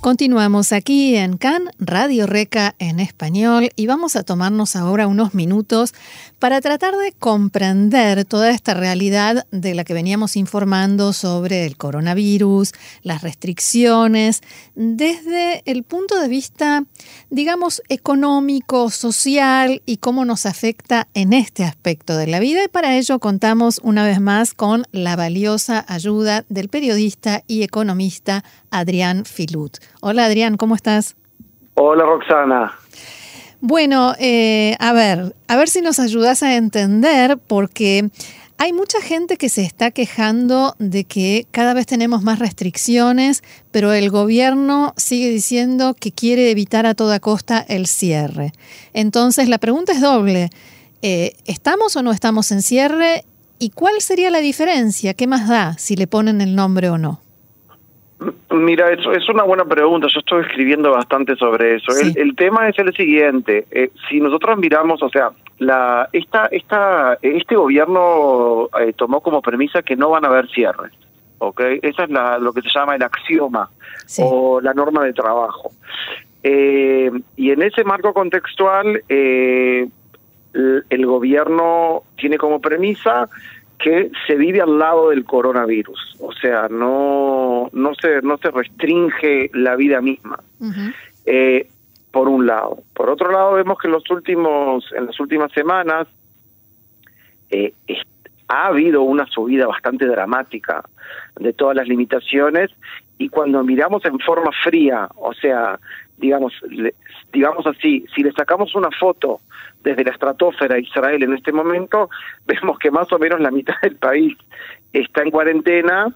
Continuamos aquí en CAN, Radio Reca en español, y vamos a tomarnos ahora unos minutos para tratar de comprender toda esta realidad de la que veníamos informando sobre el coronavirus, las restricciones, desde el punto de vista, digamos, económico, social y cómo nos afecta en este aspecto de la vida. Y para ello contamos una vez más con la valiosa ayuda del periodista y economista Adrián Filut. Hola Adrián, ¿cómo estás? Hola Roxana. Bueno, eh, a ver, a ver si nos ayudas a entender, porque hay mucha gente que se está quejando de que cada vez tenemos más restricciones, pero el gobierno sigue diciendo que quiere evitar a toda costa el cierre. Entonces, la pregunta es doble. Eh, ¿Estamos o no estamos en cierre? ¿Y cuál sería la diferencia? ¿Qué más da si le ponen el nombre o no? Mira, eso es una buena pregunta. Yo estoy escribiendo bastante sobre eso. El, tema es el siguiente: eh, si nosotros miramos, o sea, la esta esta este gobierno eh, tomó como premisa que no van a haber cierres. ¿ok? Esa es la, lo que se llama el axioma o la norma de trabajo. Eh, y en ese marco contextual, el, el gobierno tiene como premisa que se vive al lado del coronavirus, o sea, no no se no se restringe la vida misma. eh, por un lado, por otro lado vemos que en los últimos en las últimas semanas eh, ha habido una subida bastante dramática de todas las limitaciones. Y cuando miramos en forma fría, o sea, digamos, digamos así, si le sacamos una foto desde la estratosfera a Israel en este momento, vemos que más o menos la mitad del país está en cuarentena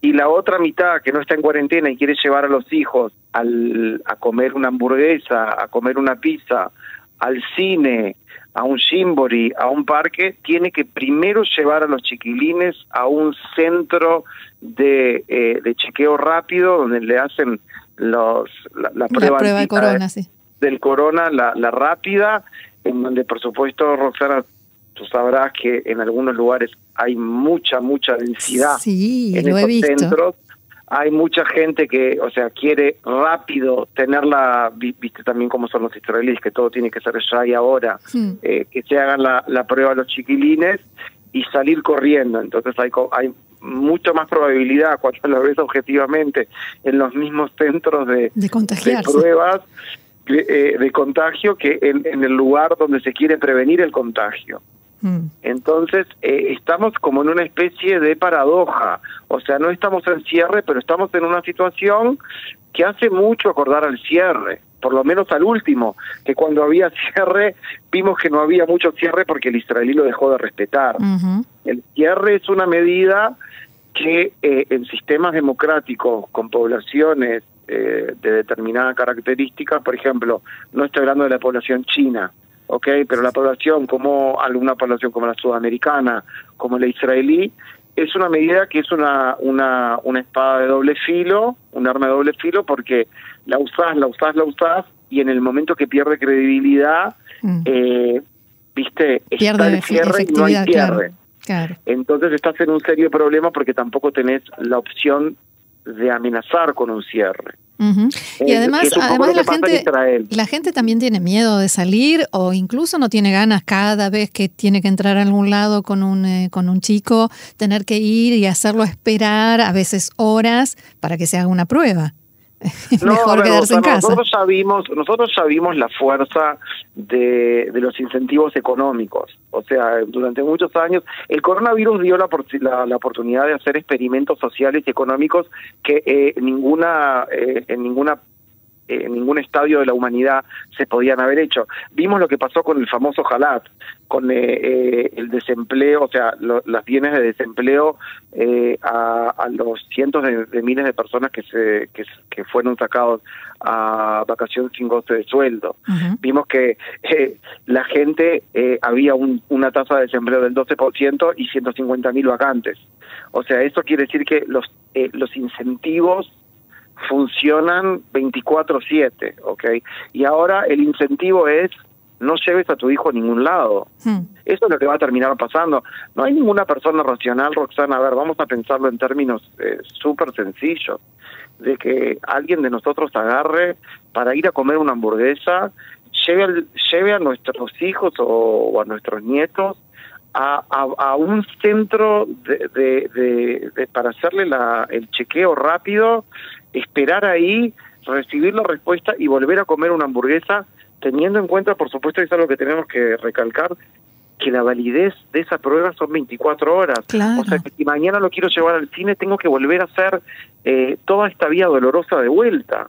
y la otra mitad que no está en cuarentena y quiere llevar a los hijos al, a comer una hamburguesa, a comer una pizza, al cine, a un shimbori, a un parque, tiene que primero llevar a los chiquilines a un centro de, eh, de chequeo rápido donde le hacen los la, prueba, del corona, sí. del corona, la, la rápida, en donde por supuesto, Roxana, tú sabrás que en algunos lugares hay mucha, mucha densidad sí, en lo esos he visto. centros. Hay mucha gente que, o sea, quiere rápido tenerla, viste también cómo son los israelíes, que todo tiene que ser ya y ahora, Hmm. eh, que se hagan la, la prueba a los chiquilines y salir corriendo. Entonces hay, hay mucha más probabilidad, cuando lo ves objetivamente, en los mismos centros de, De de pruebas de, eh, de contagio que en, en el lugar donde se quiere prevenir el contagio. Mm. Entonces, eh, estamos como en una especie de paradoja. O sea, no estamos en cierre, pero estamos en una situación que hace mucho acordar al cierre, por lo menos al último, que cuando había cierre vimos que no había mucho cierre porque el israelí lo dejó de respetar. El cierre es una medida que eh, en sistemas democráticos con poblaciones eh, de determinadas características, por ejemplo, no estoy hablando de la población china, ¿ok? Pero la población, como alguna población como la sudamericana, como la israelí, es una medida que es una, una, una espada de doble filo, un arma de doble filo, porque la usás, la usás, la usás, y en el momento que pierde credibilidad, Mm. eh, viste, está Pierde el efe- cierre y no hay cierre. claro. Claro. Entonces estás en un serio problema porque tampoco tenés la opción de amenazar con un cierre. Y Eh, además, además la gente, la gente también tiene miedo de salir o incluso no tiene ganas cada vez que tiene que entrar a algún lado con un, eh, con un chico, tener que ir y hacerlo esperar a veces horas para que se haga una prueba. No, mejor quedarse en casa. Nosotros ya vimos, nosotros ya vimos la fuerza de, de los incentivos económicos. O sea, durante muchos años el coronavirus dio la, la, la oportunidad de hacer experimentos sociales y económicos que eh, ninguna eh, en ninguna en ningún estadio de la humanidad se podían haber hecho. Vimos lo que pasó con el famoso Jalat, con eh, eh, el desempleo, o sea, lo- las bienes de desempleo eh, a, a los cientos de, de miles de personas que se que, que fueron sacados a vacación sin goce de sueldo. Vimos que eh, la gente, eh, había un- una tasa de desempleo del 12% y 150 mil vacantes. O sea, eso quiere decir que los, eh, los incentivos funcionan 24/7, ¿ok? Y ahora el incentivo es no lleves a tu hijo a ningún lado. Hmm. Eso es lo que va a terminar pasando. No hay ninguna persona racional, Roxana, a ver, vamos a pensarlo en términos eh, súper sencillos, de que alguien de nosotros agarre para ir a comer una hamburguesa, lleve, lleve a nuestros hijos o, a nuestros nietos a, a, un centro de, de, para hacerle la, el chequeo rápido, esperar ahí, recibir la respuesta y volver a comer una hamburguesa teniendo en cuenta, por supuesto, es algo que tenemos que recalcar, que la validez de esa prueba son 24 horas. O sea, que si mañana lo quiero llevar al cine, tengo que volver a hacer eh, toda esta vía dolorosa de vuelta.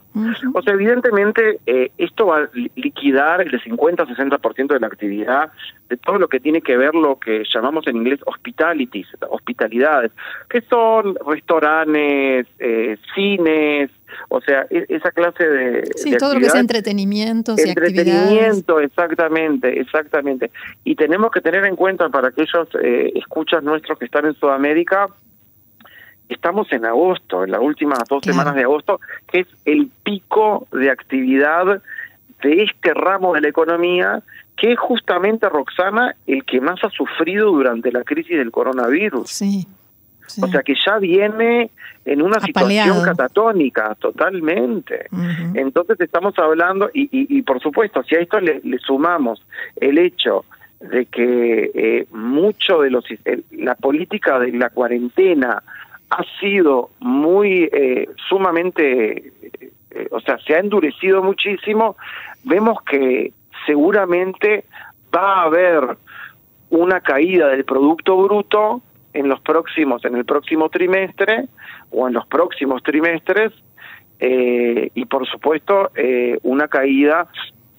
O sea, evidentemente, eh, esto va a liquidar el 50-60% de la actividad de todo lo que tiene que ver lo que llamamos en inglés hospitalities, hospitalidades, que son restaurantes, eh, cines, o sea, e-, esa clase de... Sí, todo lo que es entretenimiento. Entretenimiento, exactamente, exactamente. Y tenemos que tener en cuenta para aquellos eh, escuchas nuestros que están en Sudamérica, estamos en agosto, en las últimas dos semanas de agosto, que es el pico de actividad de este ramo de la economía que es justamente, Roxana, el que más ha sufrido durante la crisis del coronavirus. Sí. O sea que ya viene en una situación catatónica, totalmente. Entonces estamos hablando, y, y, por supuesto, si a esto le, sumamos el hecho de que eh, mucho de los la política de la cuarentena ha sido muy eh, sumamente eh, o sea se ha endurecido muchísimo vemos que seguramente va a haber una caída del producto bruto en los próximos, en el próximo trimestre o en los próximos trimestres eh, y por supuesto eh, una caída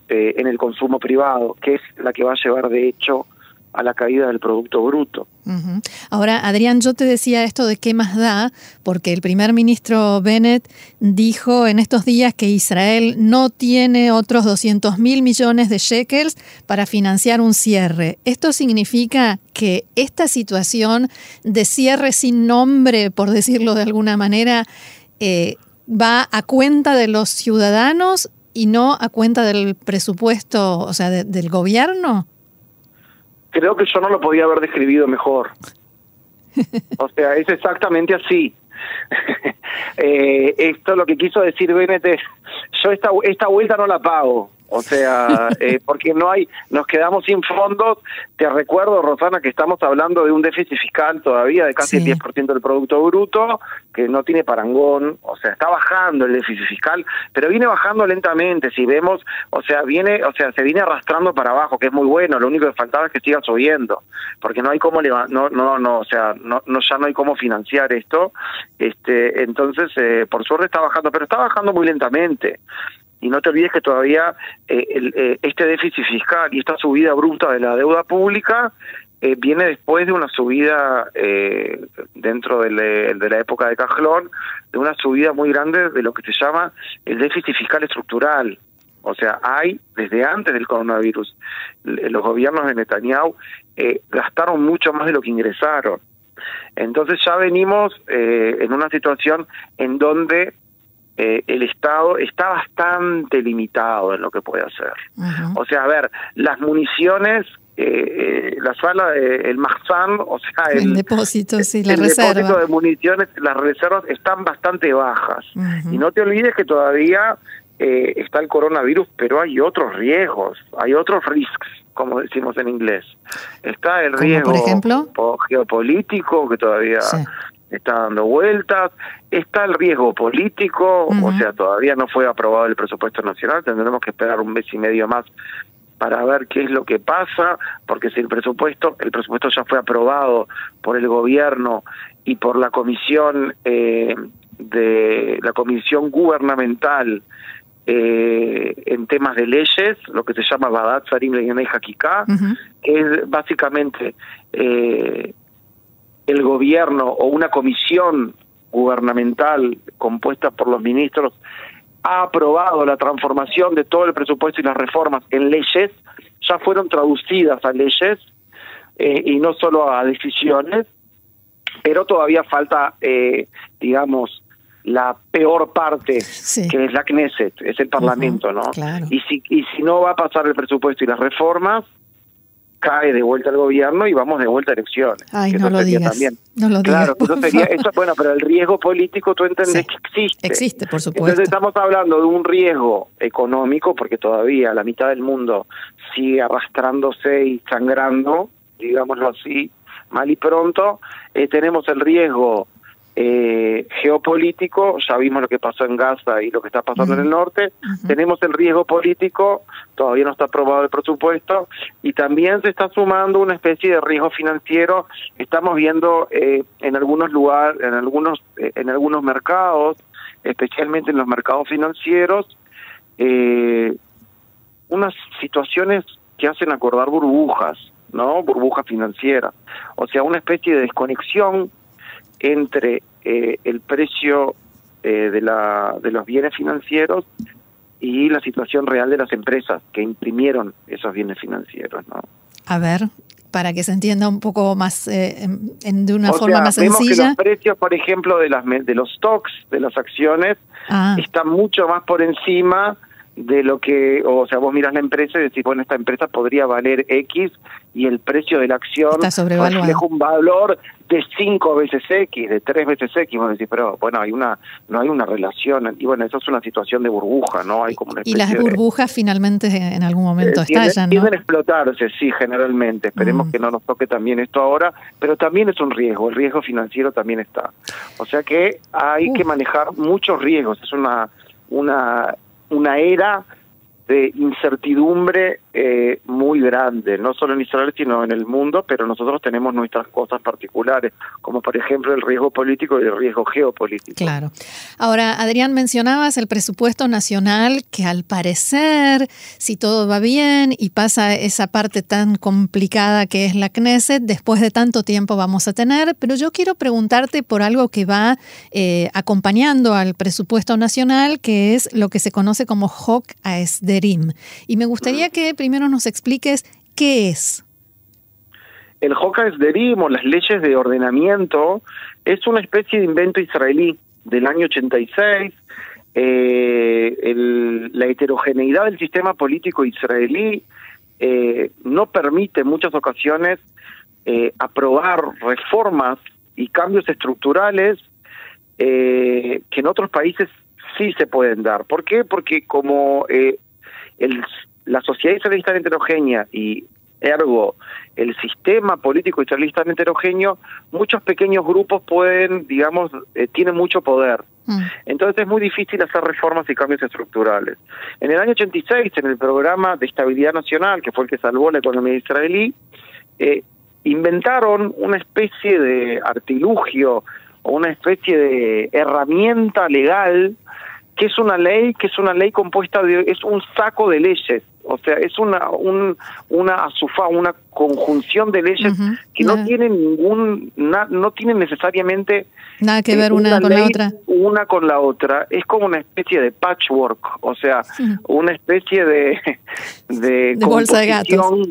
eh, en el consumo privado, que es la que va a llevar de hecho a la caída del Producto Bruto. Ahora, Adrián, yo te decía esto de qué más da, porque el primer ministro Bennett dijo en estos días que Israel no tiene otros 200 mil millones de shekels para financiar un cierre. ¿Esto significa que esta situación de cierre sin nombre, por decirlo de alguna manera, eh, va a cuenta de los ciudadanos y no a cuenta del presupuesto, o sea, del gobierno? Creo que yo no lo podía haber describido mejor. O sea, es exactamente así. eh, esto lo que quiso decir Bennett es, yo esta, esta vuelta no la pago. O sea, eh, porque no hay, nos quedamos sin fondos. Te recuerdo, Rosana, que estamos hablando de un déficit fiscal todavía de casi el 10% del Producto Bruto, que no tiene parangón, o sea, está bajando el déficit fiscal, pero viene bajando lentamente. Si vemos, o sea, viene, o sea, se viene arrastrando para abajo, que es muy bueno. Lo único que faltaba es que siga subiendo, porque no hay cómo no, no, no, o sea, no, no ya no hay cómo financiar esto. Este, entonces, eh, por suerte está bajando, pero está bajando muy lentamente. Y no te olvides que todavía eh, eh, este déficit fiscal y esta subida bruta de la deuda pública eh, viene después de una subida dentro de, la época de Cajlón, de una subida muy grande de lo que se llama el déficit fiscal estructural. O sea, hay, desde antes del coronavirus, los gobiernos de Netanyahu gastaron mucho más de lo que ingresaron. Entonces ya venimos en una situación en donde eh, el Estado está bastante limitado en lo que puede hacer. O sea, a ver, las municiones, eh, eh la sala del el Mahzan, o sea, el, depósito, sí, la el reserva. depósito de municiones, las reservas están bastante bajas. Y no te olvides que todavía eh, está el coronavirus, pero hay otros riesgos, hay otros risks, como decimos en inglés. Está el riesgo por ejemplo? geopolítico, que todavía está dando vueltas, está el riesgo político, o sea, todavía no fue aprobado el presupuesto nacional, tendremos que esperar un mes y medio más para ver qué es lo que pasa, porque si el presupuesto, el presupuesto ya fue aprobado por el gobierno y por la comisión eh, de la comisión gubernamental eh, en temas de leyes, lo que se llama Badat Sarim y Hakika, que es básicamente eh, el gobierno o una comisión gubernamental compuesta por los ministros ha aprobado la transformación de todo el presupuesto y las reformas en leyes, ya fueron traducidas a leyes eh, y no solo a decisiones, pero todavía falta, eh, digamos, la peor parte, que es la Knesset, es el Parlamento, ¿no? Y si y si no va a pasar el presupuesto y las reformas, cae de vuelta el gobierno y vamos de vuelta a elecciones. Ay, no lo digas. También. No lo claro, eso sería, eso, bueno, pero el riesgo político tú entendés que existe. Existe, por supuesto. Entonces estamos hablando de un riesgo económico, porque todavía la mitad del mundo sigue arrastrándose y sangrando, digámoslo así, mal y pronto. Eh, tenemos el riesgo eh, geopolítico, ya vimos lo que pasó en Gaza y lo que está pasando en el norte, tenemos el riesgo político, todavía no está aprobado el presupuesto, y también se está sumando una especie de riesgo financiero, estamos viendo eh, en algunos lugares, en algunos, eh, en algunos mercados, especialmente en los mercados financieros, eh, unas situaciones que hacen acordar burbujas, ¿no? Burbujas financieras, o sea, una especie de desconexión entre eh, el precio eh, de, la, de los bienes financieros y la situación real de las empresas que imprimieron esos bienes financieros. ¿no? A ver, para que se entienda un poco más, eh, en, de una forma más vemos sencilla. Que los precios, por ejemplo, de, las, de los stocks, de las acciones, ah. están mucho más por encima de lo que, o sea, vos miras la empresa y decís, bueno, esta empresa podría valer X y el precio de la acción refleja un valor de cinco veces X, de tres veces X, vos decís, pero bueno, hay una, no hay una relación, y bueno, eso es una situación de burbuja, ¿no? Hay como una y las burbujas finalmente en algún momento eh, estallan, ¿no? Tienden a explotarse, sí, generalmente, esperemos mm. que no nos toque también esto ahora, pero también es un riesgo, el riesgo financiero también está. O sea que hay que manejar muchos riesgos, es una una una era de incertidumbre eh, muy grande, no solo en Israel, sino en el mundo, pero nosotros tenemos nuestras cosas particulares, como por ejemplo el riesgo político y el riesgo geopolítico. Claro. Ahora, Adrián, mencionabas el presupuesto nacional, que al parecer, si todo va bien y pasa esa parte tan complicada que es la Knesset, después de tanto tiempo vamos a tener, pero yo quiero preguntarte por algo que va eh, acompañando al presupuesto nacional, que es lo que se conoce como Hok Aesderim. Y me gustaría que primero nos expliques qué es. El Hoka Derim o las leyes de ordenamiento es una especie de invento israelí del año 86. Eh, la heterogeneidad del sistema político israelí eh, no permite en muchas ocasiones eh, aprobar reformas y cambios estructurales que en otros países sí se pueden dar. ¿Por qué? Porque como el la sociedad israelí es heterogénea y ergo el sistema político israelí tan heterogéneo, muchos pequeños grupos pueden, digamos, eh, tienen mucho poder. Mm. Entonces es muy difícil hacer reformas y cambios estructurales. En el año 86, en el programa de estabilidad nacional, que fue el que salvó la economía israelí, eh, inventaron una especie de artilugio o una especie de herramienta legal que es una ley, que es una ley compuesta de, es un saco de leyes, o sea, es una un, una asufa, una conjunción de leyes que no tienen ningún, no tienen necesariamente nada que ver una, con la otra, una con la otra, es como una especie de patchwork, o sea, una especie de de, de bolsa de gatos,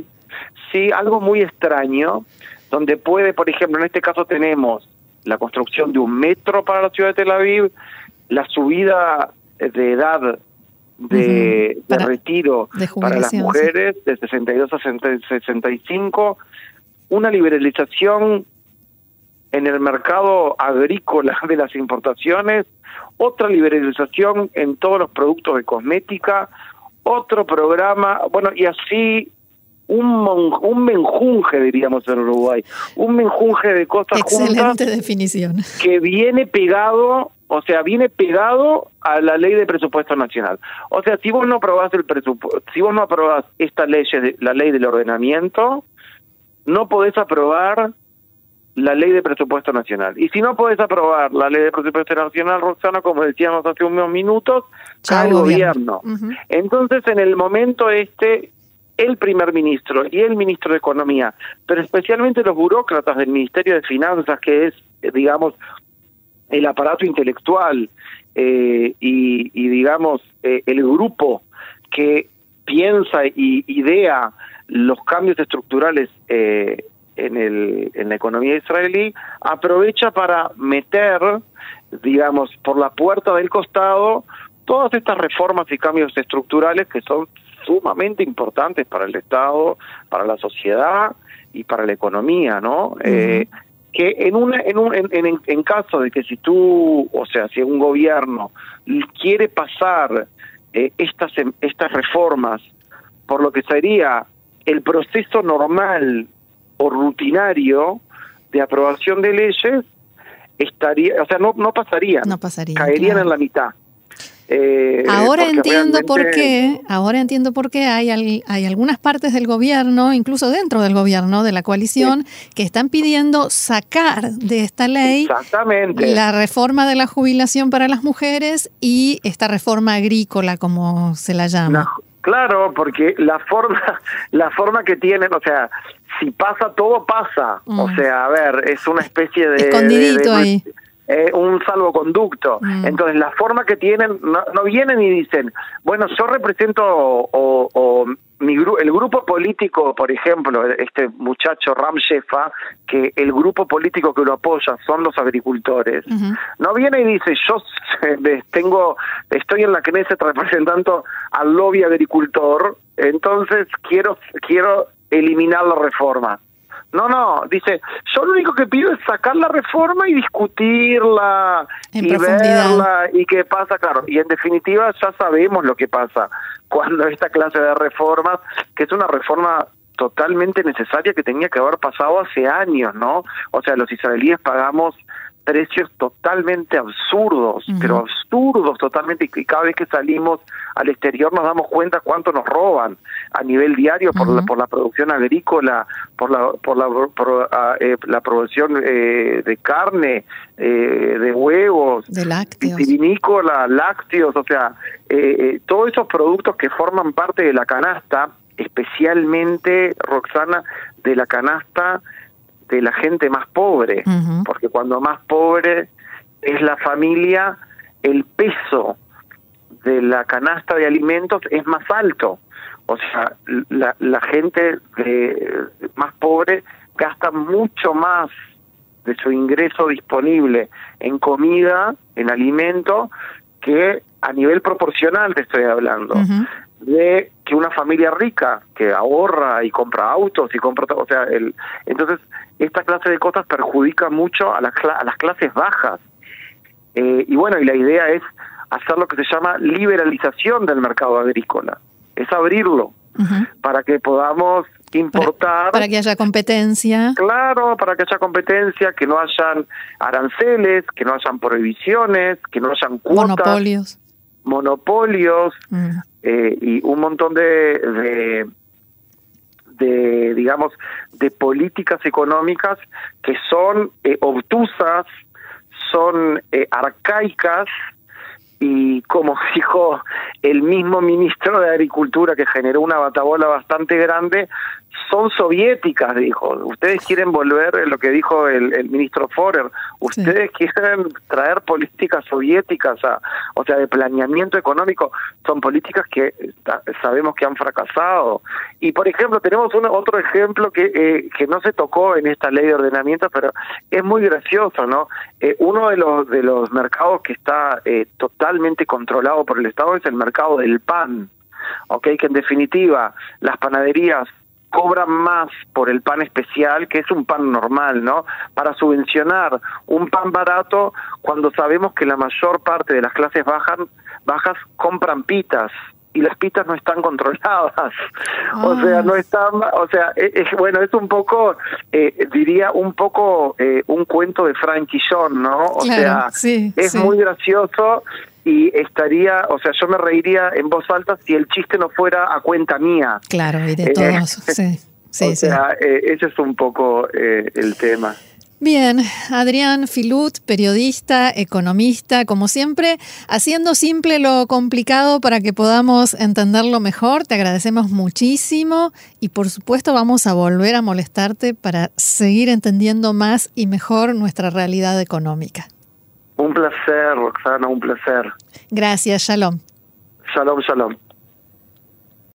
sí, algo muy extraño, donde puede, por ejemplo, en este caso tenemos la construcción de un metro para la ciudad de Tel Aviv, la subida de edad de, retiro para las mujeres de 62 a 65, una liberalización en el mercado agrícola de las importaciones, otra liberalización en todos los productos de cosmética, otro programa, bueno, y así un, un menjunje, diríamos en Uruguay, un menjunje de cosas Excelente definición. que viene pegado o sea, viene pegado a la ley de presupuesto nacional. O sea, si vos no aprobás el presupuesto, si vos no aprobás esta ley, la ley del ordenamiento, no podés aprobar la ley de presupuesto nacional. Y si no podés aprobar la ley de presupuesto nacional, Roxana, como decíamos hace unos minutos, el gobierno. Entonces, en el momento este, el primer ministro y el ministro de Economía, pero especialmente los burócratas del Ministerio de Finanzas, que es, digamos, el aparato intelectual eh, y, digamos, eh, el grupo que piensa y idea los cambios estructurales eh, en, el, en la economía israelí, aprovecha para meter, digamos, por la puerta del costado todas estas reformas y cambios estructurales que son sumamente importantes para el Estado, para la sociedad y para la economía, ¿no? eh, que en, una, en, un, en, en, caso de que si tú, o sea, si un gobierno quiere pasar eh, estas, estas reformas por lo que sería el proceso normal o rutinario de aprobación de leyes, estaría, o sea, no, no pasaría, no pasaría caerían en la mitad. Eh, ahora entiendo por qué, ahora entiendo por qué hay, hay algunas partes del gobierno, incluso dentro del gobierno, de la coalición, que están pidiendo sacar de esta ley la reforma de la jubilación para las mujeres y esta reforma agrícola, como se la llama. claro, porque la forma, la forma que tienen, o sea, si pasa todo pasa, o mm. sea, a ver, es una especie de escondidito ahí eh, un salvoconducto. Mm. Entonces, la forma que tienen, no, vienen y dicen, bueno, yo represento o, mi el grupo político, por ejemplo, este muchacho Ram Shefa, que el grupo político que lo apoya son los agricultores, no viene y dice, yo tengo, estoy en la Knesset representando al lobby agricultor, entonces quiero, quiero eliminar la reforma. No, no, dice, yo lo único que pido es sacar la reforma y discutirla y verla y qué pasa, claro, y en definitiva ya sabemos lo que pasa cuando esta clase de reformas, que es una reforma totalmente necesaria que tenía que haber pasado hace años, ¿no? O sea, los israelíes pagamos precios totalmente absurdos, pero absurdos totalmente, y cada vez que salimos al exterior nos damos cuenta cuánto nos roban a nivel diario por, la, por la producción agrícola, por la, por la, ah, eh, la producción eh, de carne, eh, de huevos, de lácteos. vinícola, lácteos, o sea, todos esos productos que forman parte de la canasta, especialmente, Roxana, de la canasta de la gente más pobre, porque cuando más pobre es la familia, el peso de la canasta de alimentos es más alto. O sea, la, la gente de, más pobre gasta mucho más de su ingreso disponible en comida, en alimento, que a nivel proporcional te estoy hablando de que una familia rica que ahorra y compra autos y compra o sea el entonces esta clase de cosas perjudica mucho a las a las clases bajas. Eh, y bueno y la idea es hacer lo que se llama liberalización del mercado agrícola es abrirlo para que podamos importar. Para, que haya competencia. Claro para que haya competencia que no hayan aranceles que no hayan prohibiciones que no hayan cuotas. Monopolios monopolios mm. eh, y un montón de, de, digamos, de políticas económicas que son eh, obtusas, son eh, arcaicas y como dijo el mismo ministro de Agricultura que generó una batabola bastante grande, son soviéticas, dijo. Ustedes quieren volver, lo que dijo el, ministro Forer, ustedes quieren traer políticas soviéticas, a, o sea, de planeamiento económico, son políticas que sabemos que han fracasado. Y, por ejemplo, tenemos un, otro ejemplo que, eh, que no se tocó en esta ley de ordenamiento, pero es muy gracioso, ¿no? Eh, uno de los, de los mercados que está eh, totalmente controlado por el Estado es el mercado del pan. ¿ok? Que en definitiva las panaderías cobran más por el pan especial, que es un pan normal, ¿no? Para subvencionar un pan barato cuando sabemos que la mayor parte de las clases bajas, bajas compran pitas y las pitas no están controladas. O sea, ah. no están, o sea, es, e, bueno, es un poco, eh, diría, un poco eh, un cuento de franquillón, ¿no? O sea, es muy gracioso y estaría, o sea, yo me reiría en voz alta si el chiste no fuera a cuenta mía. Claro, y de eh, todos, sí. Sí, o sea, eh, ese es un poco eh, el tema. Bien, Adrián Filut, periodista, economista, como siempre, haciendo simple lo complicado para que podamos entenderlo mejor. Te agradecemos muchísimo y por supuesto vamos a volver a molestarte para seguir entendiendo más y mejor nuestra realidad económica. Un placer, Roxana, un placer. Gracias, shalom. Shalom, shalom.